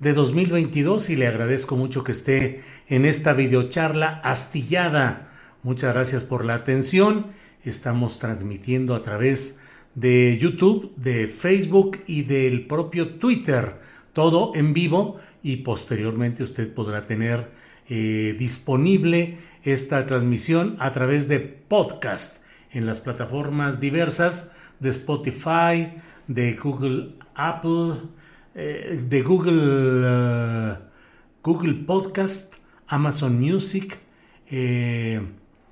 de 2022 y le agradezco mucho que esté en esta videocharla astillada. Muchas gracias por la atención. Estamos transmitiendo a través de YouTube, de Facebook y del propio Twitter. Todo en vivo y posteriormente usted podrá tener eh, disponible esta transmisión a través de podcast en las plataformas diversas de Spotify, de Google Apple, eh, de Google, uh, Google Podcast, Amazon Music, eh,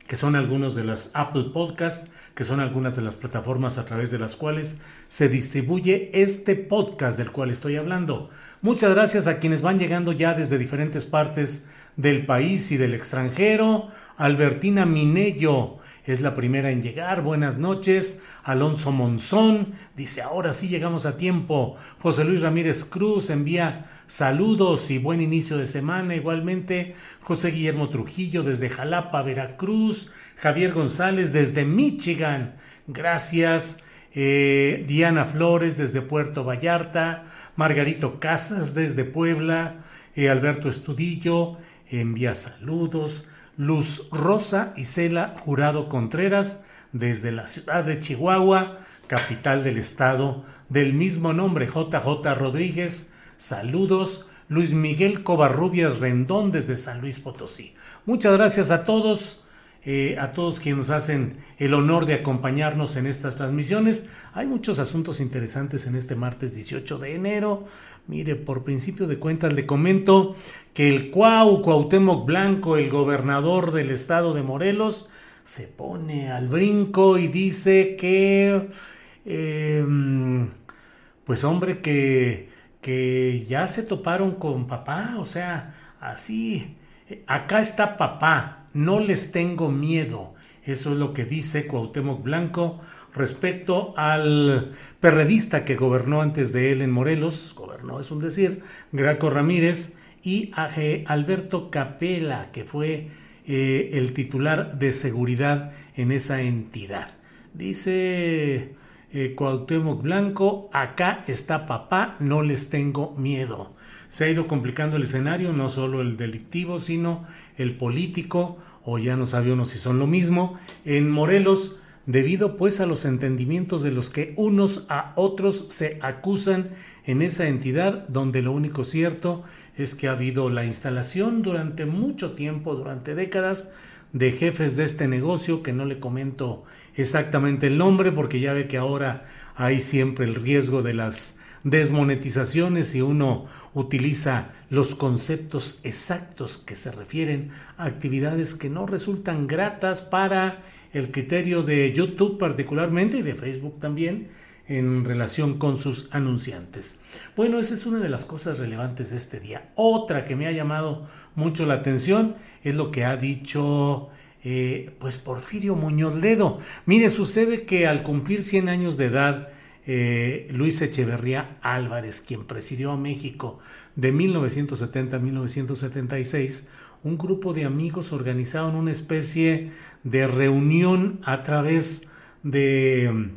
que son algunos de las Apple Podcast, que son algunas de las plataformas a través de las cuales se distribuye este podcast del cual estoy hablando. Muchas gracias a quienes van llegando ya desde diferentes partes del país y del extranjero. Albertina Minello, es la primera en llegar. Buenas noches. Alonso Monzón dice, ahora sí llegamos a tiempo. José Luis Ramírez Cruz envía saludos y buen inicio de semana. Igualmente, José Guillermo Trujillo desde Jalapa, Veracruz. Javier González desde Michigan. Gracias. Eh, Diana Flores desde Puerto Vallarta. Margarito Casas desde Puebla. Eh, Alberto Estudillo envía saludos. Luz Rosa Isela Jurado Contreras, desde la ciudad de Chihuahua, capital del estado del mismo nombre, JJ Rodríguez. Saludos. Luis Miguel Covarrubias Rendón desde San Luis Potosí. Muchas gracias a todos. Eh, a todos quienes nos hacen el honor de acompañarnos en estas transmisiones. Hay muchos asuntos interesantes en este martes 18 de enero. Mire, por principio de cuentas le comento que el Cuau Cuauhtémoc Blanco, el gobernador del estado de Morelos, se pone al brinco y dice que, em, pues hombre, que, que ya se toparon con papá, o sea, así, acá está papá, no les tengo miedo. Eso es lo que dice Cuauhtémoc Blanco respecto al perredista que gobernó antes de él en Morelos, gobernó es un decir, Graco Ramírez, y a Alberto Capela, que fue eh, el titular de seguridad en esa entidad. Dice eh, Cuauhtémoc Blanco, acá está papá, no les tengo miedo. Se ha ido complicando el escenario, no solo el delictivo, sino el político, o ya no sabe uno si son lo mismo, en Morelos, debido pues a los entendimientos de los que unos a otros se acusan en esa entidad, donde lo único cierto es que ha habido la instalación durante mucho tiempo, durante décadas, de jefes de este negocio, que no le comento exactamente el nombre, porque ya ve que ahora hay siempre el riesgo de las desmonetizaciones si uno utiliza los conceptos exactos que se refieren a actividades que no resultan gratas para el criterio de YouTube particularmente y de Facebook también en relación con sus anunciantes. Bueno, esa es una de las cosas relevantes de este día. Otra que me ha llamado mucho la atención es lo que ha dicho eh, pues Porfirio Muñoz Ledo. Mire, sucede que al cumplir 100 años de edad, eh, Luis Echeverría Álvarez, quien presidió a México de 1970 a 1976, un grupo de amigos organizaron una especie de reunión a través de,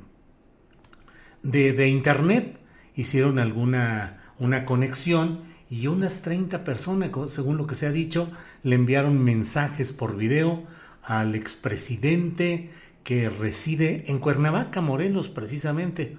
de, internet, hicieron alguna una conexión y unas 30 personas, según lo que se ha dicho, le enviaron mensajes por video al expresidente que reside en Cuernavaca, Morelos, precisamente.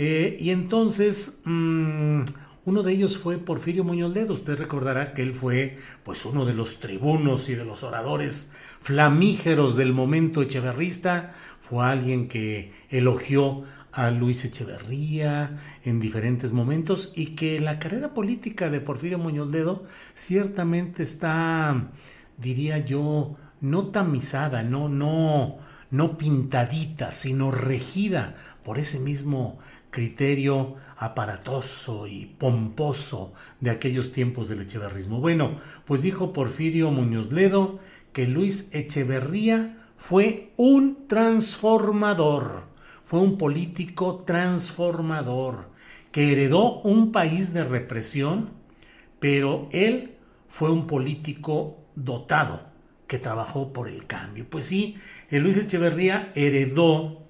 Eh, y entonces, mm, uno de ellos fue Porfirio Muñoz Ledo. Usted recordará que él fue, pues, uno de los tribunos y de los oradores flamígeros del momento echeverrista. Fue alguien que elogió a Luis Echeverría en diferentes momentos y que la carrera política de Porfirio Muñoz Ledo ciertamente está, diría yo, no tamizada, no, no, no pintadita, sino regida por ese mismo criterio aparatoso y pomposo de aquellos tiempos del echeverrismo. Bueno, pues dijo Porfirio Muñoz Ledo que Luis Echeverría fue un transformador fue un político transformador que heredó un país de represión, pero él fue un político dotado que trabajó por el cambio. Pues sí, Luis Echeverría heredó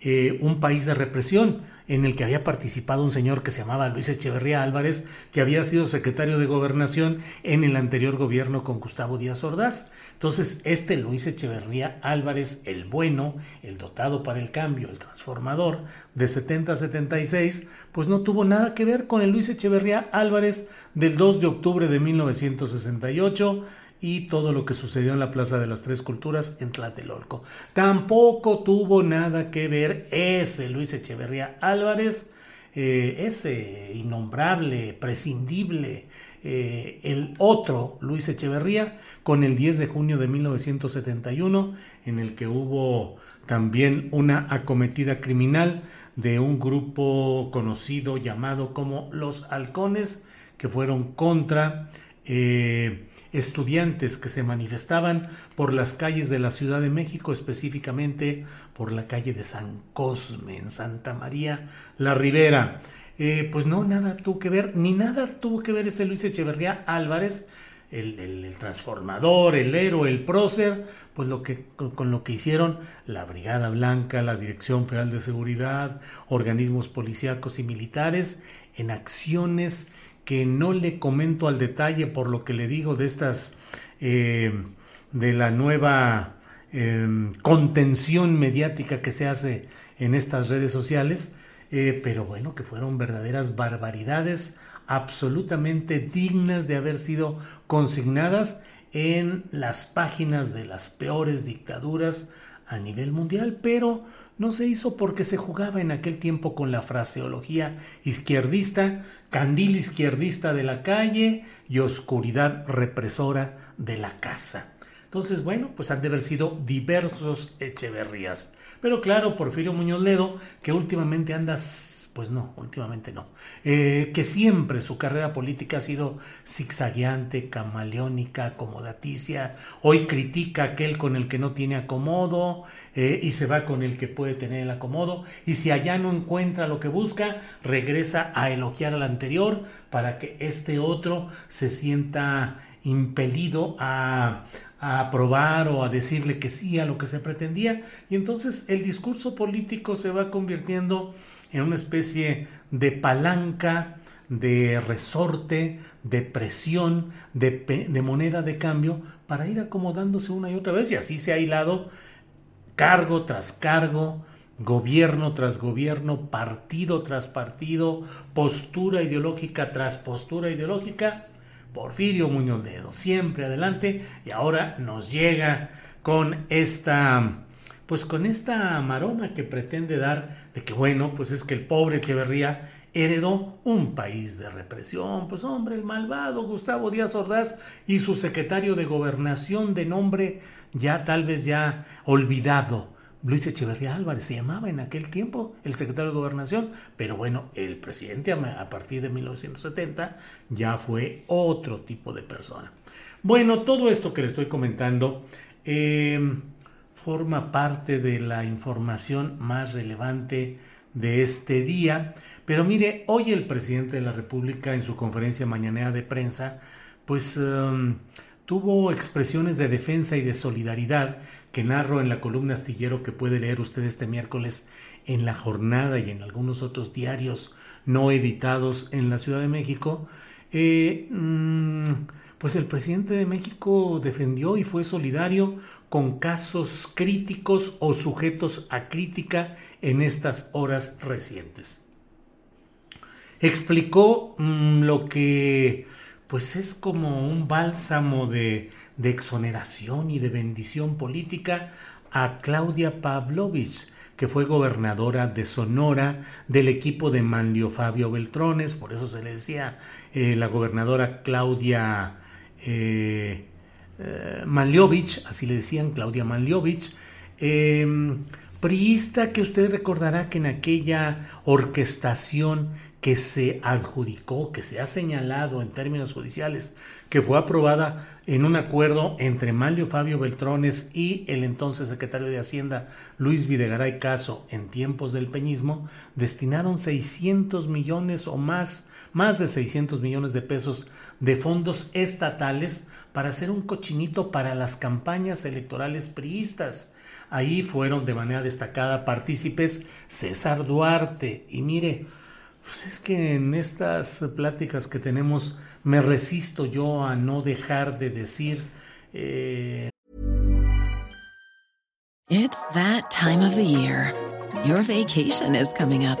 eh, un país de represión en el que había participado un señor que se llamaba Luis Echeverría Álvarez, que había sido secretario de gobernación en el anterior gobierno con Gustavo Díaz Ordaz. Entonces, este Luis Echeverría Álvarez, el bueno, el dotado para el cambio, el transformador de 70 a 76, pues no tuvo nada que ver con el Luis Echeverría Álvarez del 2 de octubre de 1968 y todo lo que sucedió en la Plaza de las Tres Culturas en Tlatelolco. Tampoco tuvo nada que ver ese Luis Echeverría Álvarez, eh, ese innombrable, prescindible, eh, el otro Luis Echeverría, con el 10 de junio de 1971, en el que hubo también una acometida criminal de un grupo conocido llamado como los halcones, que fueron contra... Eh, estudiantes que se manifestaban por las calles de la Ciudad de México, específicamente por la calle de San Cosme, en Santa María la Ribera. Eh, pues no, nada tuvo que ver, ni nada tuvo que ver ese Luis Echeverría Álvarez, el, transformador, el héroe, el prócer, pues lo que, con, lo que hicieron la Brigada Blanca, la Dirección Federal de Seguridad, organismos policíacos y militares en acciones que no le comento al detalle por lo que le digo de estas, eh, de la nueva em, contención mediática que se hace en estas redes sociales, eh, pero bueno, que fueron verdaderas barbaridades absolutamente dignas de haber sido consignadas en las páginas de las peores dictaduras a nivel mundial, pero no se hizo porque se jugaba en aquel tiempo con la fraseología izquierdista, candil izquierdista de la calle y oscuridad represora de la casa. Entonces, bueno, pues han de haber sido diversos Echeverrías. Pero claro, Porfirio Muñoz Ledo, que últimamente anda pues no, últimamente no. Eh, que siempre su carrera política ha sido zigzagueante, camaleónica, acomodaticia. Hoy critica aquel con el que no tiene acomodo eh, y se va con el que puede tener el acomodo. Y si allá no encuentra lo que busca, regresa a elogiar al anterior para que este otro se sienta impelido a, a aprobar o a decirle que sí a lo que se pretendía. Y entonces el discurso político se va convirtiendo en una especie de palanca, de resorte, de presión, de, moneda de cambio para ir acomodándose una y otra vez. Y así se ha hilado cargo tras cargo, gobierno tras gobierno, partido tras partido, postura ideológica tras postura ideológica. Porfirio Muñoz Dedo, siempre adelante y ahora nos llega con esta pues con esta maroma que pretende dar de que bueno, pues es que el pobre Echeverría heredó un país de represión. Pues hombre, el malvado Gustavo Díaz Ordaz y su secretario de gobernación de nombre ya tal vez ya olvidado. Luis Echeverría Álvarez se llamaba en aquel tiempo el secretario de gobernación, pero bueno, el presidente a partir de 1970 ya fue otro tipo de persona. Bueno, todo esto que le estoy comentando, eh, forma parte de la información más relevante de este día. Pero mire, hoy el presidente de la República en su conferencia mañanera de prensa, pues um, tuvo expresiones de defensa y de solidaridad que narro en la columna astillero que puede leer usted este miércoles en la jornada y en algunos otros diarios no editados en la Ciudad de México, eh, mm, pues el presidente de México defendió y fue solidario con casos críticos o sujetos a crítica en estas horas recientes. Explicó mm, lo que pues es como un bálsamo de, exoneración y de bendición política a Claudia Pavlovich, que fue gobernadora de Sonora del equipo de Manlio Fabio Beltrones, por eso se le decía eh, la gobernadora Claudia eh, eh así le decían Claudia Manliovich, em, priista que usted recordará que en aquella orquestación que se adjudicó, que se ha señalado en términos judiciales, que fue aprobada en un acuerdo entre Manlio Fabio Beltrones y el entonces secretario de Hacienda Luis Videgaray Caso en tiempos del peñismo, destinaron 600 millones o más, más de 600 millones de pesos de fondos estatales para hacer un cochinito para las campañas electorales priistas. Ahí fueron de manera destacada partícipes César Duarte y mire, pues es que en estas pláticas que tenemos me resisto yo a no dejar de decir. Eh... It's that time of the year. Your vacation is coming up.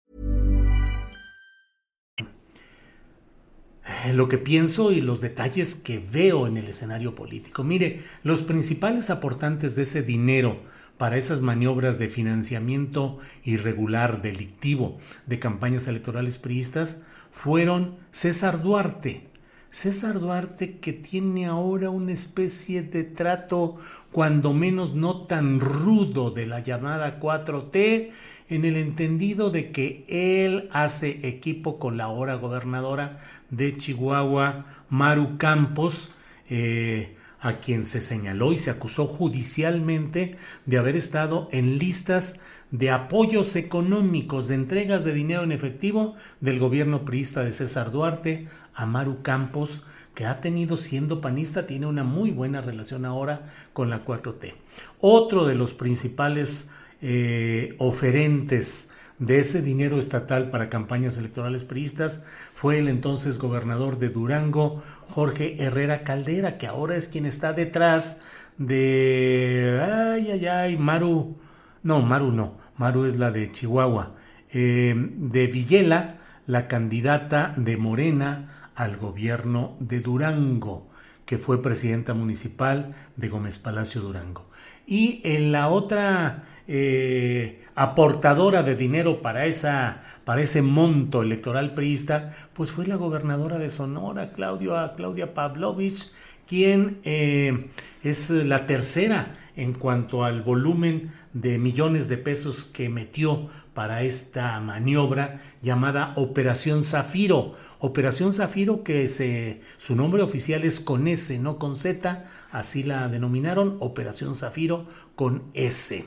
Lo que pienso y los detalles que veo en el escenario político. Mire, los principales aportantes de ese dinero para esas maniobras de financiamiento irregular, delictivo de campañas electorales priistas fueron César Duarte. César Duarte que tiene ahora una especie de trato cuando menos no tan rudo de la llamada 4T en el entendido de que él hace equipo con la ahora gobernadora de Chihuahua, Maru Campos, eh, a quien se señaló y se acusó judicialmente de haber estado en listas de apoyos económicos, de entregas de dinero en efectivo del gobierno priista de César Duarte a Maru Campos, que ha tenido siendo panista, tiene una muy buena relación ahora con la 4T. Otro de los principales eh, oferentes de ese dinero estatal para campañas electorales priistas fue el entonces gobernador de Durango, Jorge Herrera Caldera, que ahora es quien está detrás de... Ay, ay, ay, Maru. No, Maru no, Maru es la de Chihuahua. Eh, de Villela, la candidata de Morena al gobierno de Durango, que fue presidenta municipal de Gómez Palacio Durango. Y en la otra eh, aportadora de dinero para, esa, para ese monto electoral priista, pues fue la gobernadora de Sonora, Claudia, Pavlovich, quien eh, es la tercera en cuanto al volumen de millones de pesos que metió para esta maniobra llamada Operación Zafiro. Operación Zafiro que su nombre oficial es con S, no con Z, así la denominaron, Operación Zafiro con S.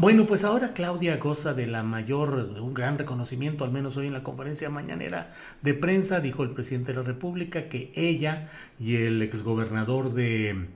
Bueno, pues ahora Claudia goza de la mayor, de un gran reconocimiento, al menos hoy en la conferencia mañanera de prensa, dijo el presidente de la República que ella y el exgobernador de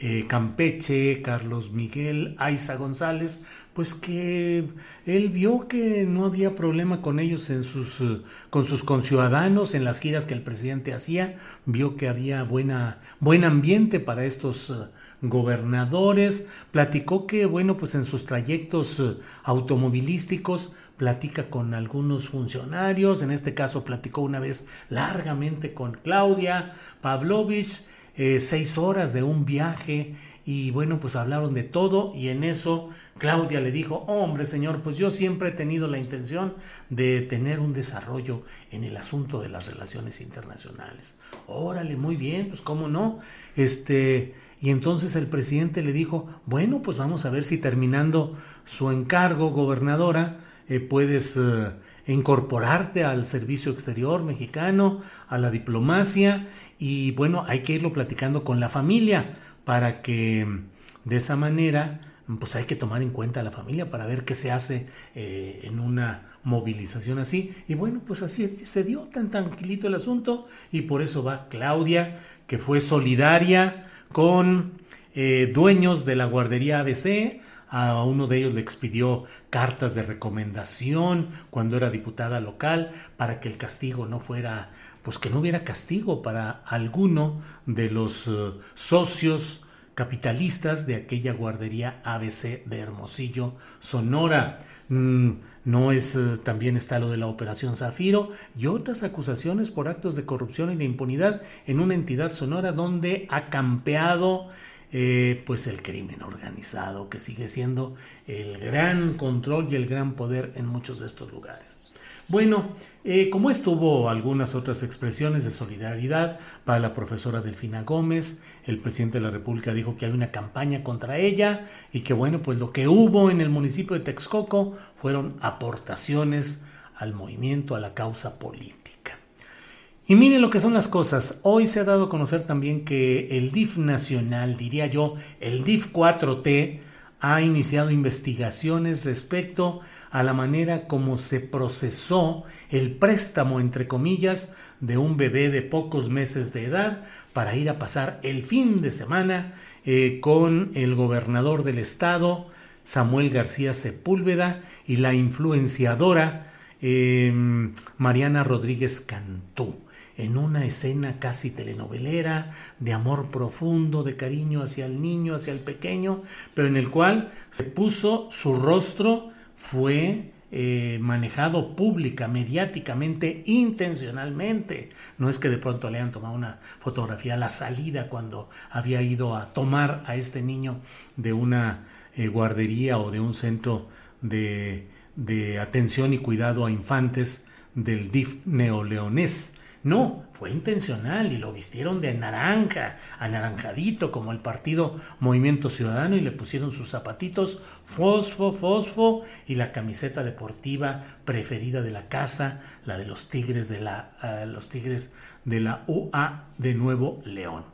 eh, Campeche, Carlos Miguel Aiza González, pues que él vio que no había problema con ellos en sus, eh, con sus conciudadanos en las giras que el presidente hacía, vio que había buena, buen ambiente para estos eh, gobernadores, platicó que, bueno, pues en sus trayectos automovilísticos, platica con algunos funcionarios, en este caso platicó una vez largamente con Claudia Pavlovich, eh, seis horas de un viaje y bueno, pues hablaron de todo y en eso Claudia le dijo, hombre señor, pues yo siempre he tenido la intención de tener un desarrollo en el asunto de las relaciones internacionales. Órale, muy bien, pues cómo no. Este, y entonces el presidente le dijo, bueno, pues vamos a ver si terminando su encargo, gobernadora, eh, puedes eh, incorporarte al servicio exterior mexicano, a la diplomacia y bueno, hay que irlo platicando con la familia para que de esa manera pues hay que tomar en cuenta a la familia para ver qué se hace eh, en una movilización así. Y bueno, pues así se dio tan tranquilito el asunto y por eso va Claudia, que fue solidaria con dueños de la guardería ABC, a uno de ellos le expidió cartas de recomendación cuando era diputada local para que el castigo no fuera, pues que no hubiera castigo para alguno de los eh, socios capitalistas de aquella guardería ABC de Hermosillo, Sonora. Mm, no es, eh, también está lo de la Operación Zafiro y otras acusaciones por actos de corrupción y de impunidad en una entidad sonora donde ha campeado eh, pues el crimen organizado, que sigue siendo el gran control y el gran poder en muchos de estos lugares. Bueno, eh, como estuvo algunas otras expresiones de solidaridad para la profesora Delfina Gómez, el presidente de la República dijo que hay una campaña contra ella y que bueno, pues lo que hubo en el municipio de Texcoco fueron aportaciones al movimiento, a la causa política. Y miren lo que son las cosas. Hoy se ha dado a conocer también que el DIF nacional, diría yo, el DIF 4T, ha iniciado investigaciones respecto a la manera como se procesó el préstamo, entre comillas, de un bebé de pocos meses de edad para ir a pasar el fin de semana eh, con el gobernador del estado, Samuel García Sepúlveda, y la influenciadora eh, Mariana Rodríguez Cantú en una escena casi telenovelera, de amor profundo, de cariño hacia el niño, hacia el pequeño, pero en el cual se puso su rostro, fue eh, manejado pública, mediáticamente, intencionalmente. No es que de pronto le hayan tomado una fotografía a la salida cuando había ido a tomar a este niño de una eh, guardería o de un centro de, de atención y cuidado a infantes del DIF neoleonés. No, fue intencional y lo vistieron de naranja, anaranjadito como el partido Movimiento Ciudadano y le pusieron sus zapatitos fosfo, fosfo y la camiseta deportiva preferida de la casa, la de los Tigres de la, uh, los Tigres de la UA de Nuevo León.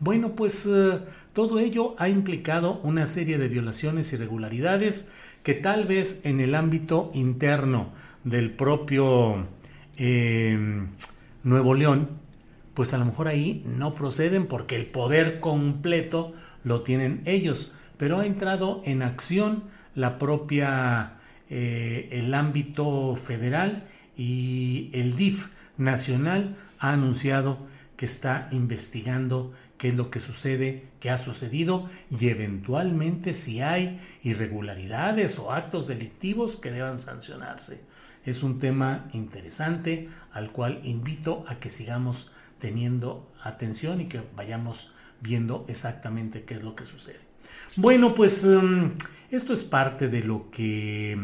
Bueno, pues uh, todo ello ha implicado una serie de violaciones y irregularidades que tal vez en el ámbito interno del propio eh, Nuevo León, pues a lo mejor ahí no proceden porque el poder completo lo tienen ellos, pero ha entrado en acción la propia, eh, el ámbito federal y el DIF nacional ha anunciado que está investigando qué es lo que sucede, qué ha sucedido y eventualmente si hay irregularidades o actos delictivos que deban sancionarse. Es un tema interesante al cual invito a que sigamos teniendo atención y que vayamos viendo exactamente qué es lo que sucede. Bueno, pues um, esto es parte de lo que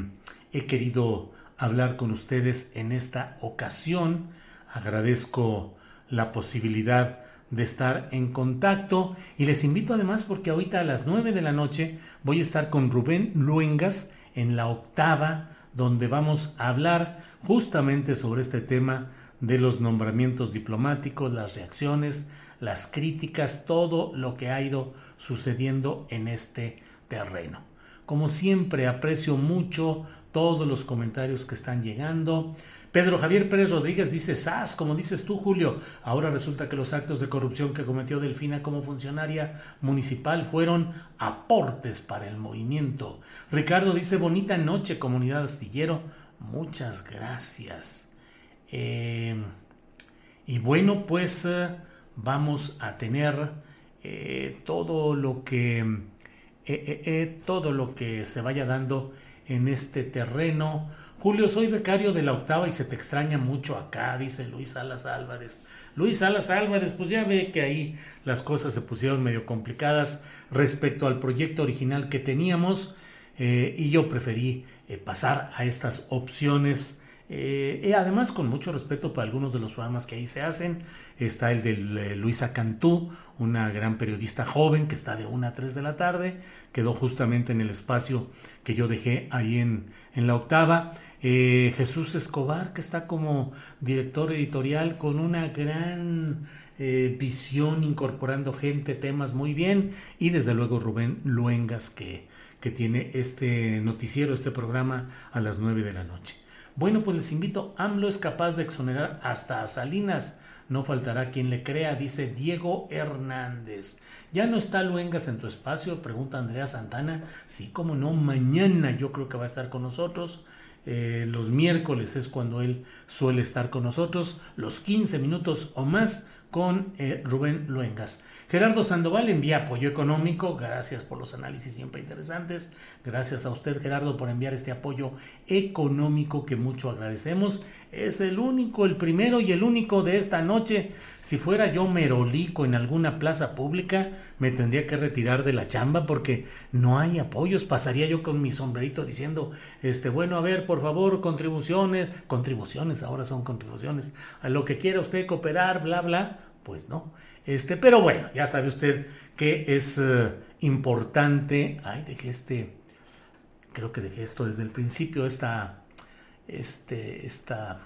he querido hablar con ustedes en esta ocasión. Agradezco la posibilidad de estar en contacto y les invito además porque ahorita a las 9 de la noche voy a estar con Rubén Luengas en la octava donde vamos a hablar justamente sobre este tema de los nombramientos diplomáticos, las reacciones, las críticas, todo lo que ha ido sucediendo en este terreno. Como siempre, aprecio mucho todos los comentarios que están llegando, Pedro Javier Pérez Rodríguez dice, SAS, como dices tú, Julio, ahora resulta que los actos de corrupción que cometió Delfina como funcionaria municipal fueron aportes para el movimiento. Ricardo dice, bonita noche, comunidad astillero. Muchas gracias. Eh, y bueno, pues eh, vamos a tener eh, todo lo que todo lo que se vaya dando en este terreno. Julio, soy becario de la octava y se te extraña mucho acá, dice Luis Salas Álvarez. Luis Salas Álvarez, pues ya ve que ahí las cosas se pusieron medio complicadas respecto al proyecto original que teníamos y yo preferí pasar a estas opciones eh, y además, con mucho respeto para algunos de los programas que ahí se hacen, está el de eh, Luisa Cantú, una gran periodista joven que está de 1 a 3 de la tarde, quedó justamente en el espacio que yo dejé ahí en, en la octava. Eh, Jesús Escobar, que está como director editorial con una gran visión, incorporando gente, temas muy bien. Y desde luego Rubén Luengas, que, que tiene este noticiero, este programa a las 9 de la noche. Bueno, pues les invito, AMLO es capaz de exonerar hasta a Salinas. No faltará quien le crea, dice Diego Hernández. ¿Ya no está Luengas en tu espacio? Pregunta Andrea Santana. Sí, como no, mañana yo creo que va a estar con nosotros. Eh, los miércoles es cuando él suele estar con nosotros, los 15 minutos o más con eh, Rubén Luengas. Gerardo Sandoval envía apoyo económico, gracias por los análisis siempre interesantes, gracias a usted Gerardo por enviar este apoyo económico que mucho agradecemos. Es el único, el primero y el único de esta noche. Si fuera yo merolico en alguna plaza pública, me tendría que retirar de la chamba porque no hay apoyos. Pasaría yo con mi sombrerito diciendo, este, bueno, a ver, por favor, contribuciones, contribuciones, ahora son contribuciones, a lo que quiera usted cooperar, bla, bla, pues no. Este, pero bueno, ya sabe usted que es eh, importante. Ay, dejé este. Creo que dejé esto desde el principio, esta, este, esta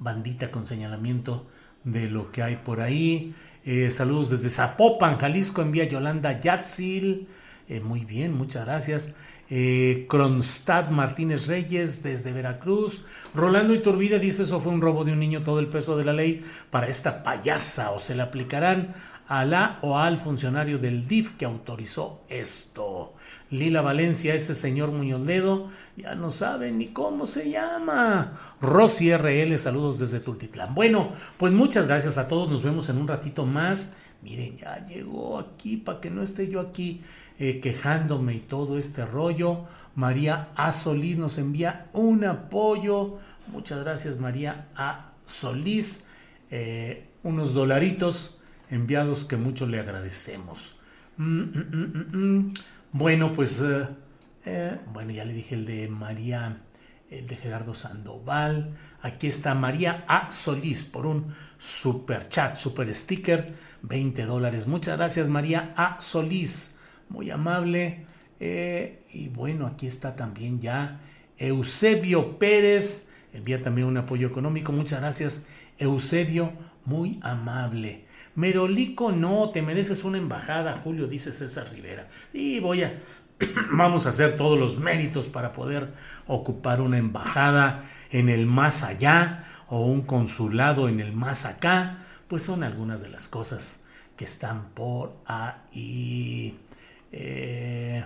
bandita con señalamiento de lo que hay por ahí. Eh, saludos desde Zapopan, Jalisco, envía Yolanda Yatzil. Eh, muy bien, muchas gracias. Eh, Kronstadt Martínez Reyes desde Veracruz. Rolando Iturbide dice eso fue un robo de un niño, todo el peso de la ley para esta payasa o se le aplicarán a la o al funcionario del DIF que autorizó esto. Lila Valencia, ese señor Muñoz ya no sabe ni cómo se llama. Rosy RL, saludos desde Tultitlán. Bueno, pues muchas gracias a todos, nos vemos en un ratito más. Miren, ya llegó aquí para que no esté yo aquí eh, quejándome y todo este rollo. María A. Solís nos envía un apoyo. Muchas gracias María A. Solís. Eh, unos dolaritos enviados que mucho le agradecemos. Mm, mm, mm, bueno, pues eh, bueno, ya le dije el de María, el de Gerardo Sandoval. Aquí está María A. Solís por un super chat, super sticker, 20 dólares. Muchas gracias María A. Solís muy amable. Eh, y bueno, aquí está también ya Eusebio Pérez, envía también un apoyo económico. Muchas gracias, Eusebio, muy amable. Merolico, no, te mereces una embajada, Julio, dice César Rivera. Y voy a, vamos a hacer todos los méritos para poder ocupar una embajada en el más allá o un consulado en el más acá. Pues son algunas de las cosas que están por ahí. Eh,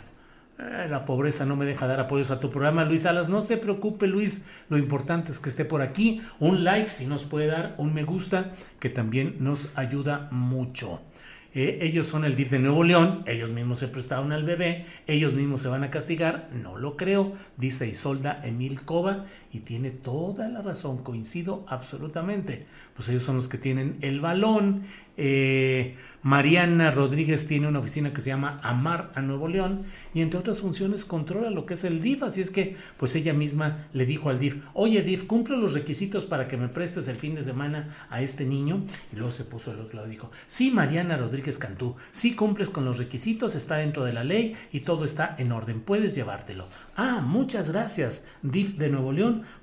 la pobreza no me deja dar apoyos a tu programa, Luis Salas. No se preocupe, Luis. Lo importante es que esté por aquí. Un like si nos puede dar, un me gusta, que también nos ayuda mucho. Eh, ellos son el DIF de Nuevo León, ellos mismos se prestaron al bebé, ellos mismos se van a castigar, no lo creo, dice Isolda Emil Cova, y tiene toda la razón, coincido absolutamente. Pues ellos son los que tienen el balón, eh, Mariana Rodríguez tiene una oficina que se llama Amar a Nuevo León y entre otras funciones controla lo que es el DIF, así es que pues ella misma le dijo al DIF, oye DIF, cumple los requisitos para que me prestes el fin de semana a este niño y luego se puso el otro lado y dijo, sí Mariana Rodríguez Cantú, sí cumples con los requisitos, está dentro de la ley y todo está en orden, puedes llevártelo. Ah, muchas gracias DIF de Nuevo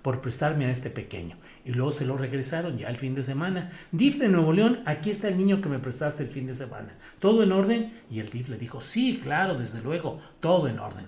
Por prestarme a este pequeño y luego se lo regresaron ya el fin de semana. DIF de Nuevo León, aquí está el niño que me prestaste el fin de semana. ¿Todo en orden? Y el DIF le dijo, sí, claro, desde luego, todo en orden.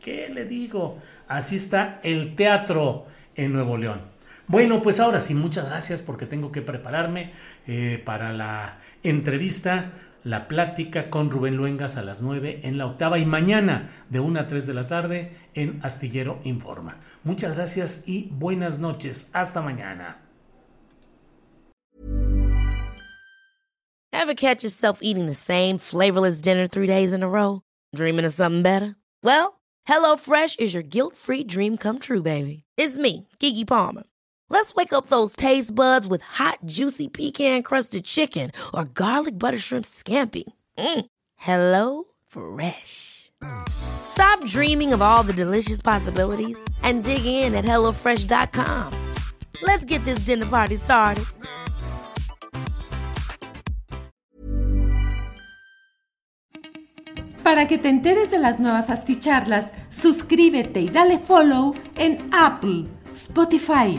¿Qué le digo? Así está el teatro en Nuevo León. Bueno, pues ahora sí, muchas gracias porque tengo que prepararme eh, para la entrevista, la plática con Rubén Luengas a las 9 en la octava y mañana de 1 a 3 de la tarde en Astillero Informa. Muchas gracias y buenas noches. Hasta mañana. Ever catch yourself eating the same flavorless dinner three days in a row? Dreaming of something better? Well, HelloFresh is your guilt-free dream come true, baby. It's me, Kiki Palmer. Let's wake up those taste buds with hot, juicy pecan crusted chicken or garlic butter shrimp scampi. Mm. Hello Fresh. Stop dreaming of all the delicious possibilities and dig in at HelloFresh.com. Let's get this dinner party started. Para que te enteres de las nuevas asticharlas, suscríbete y dale follow en Apple, Spotify,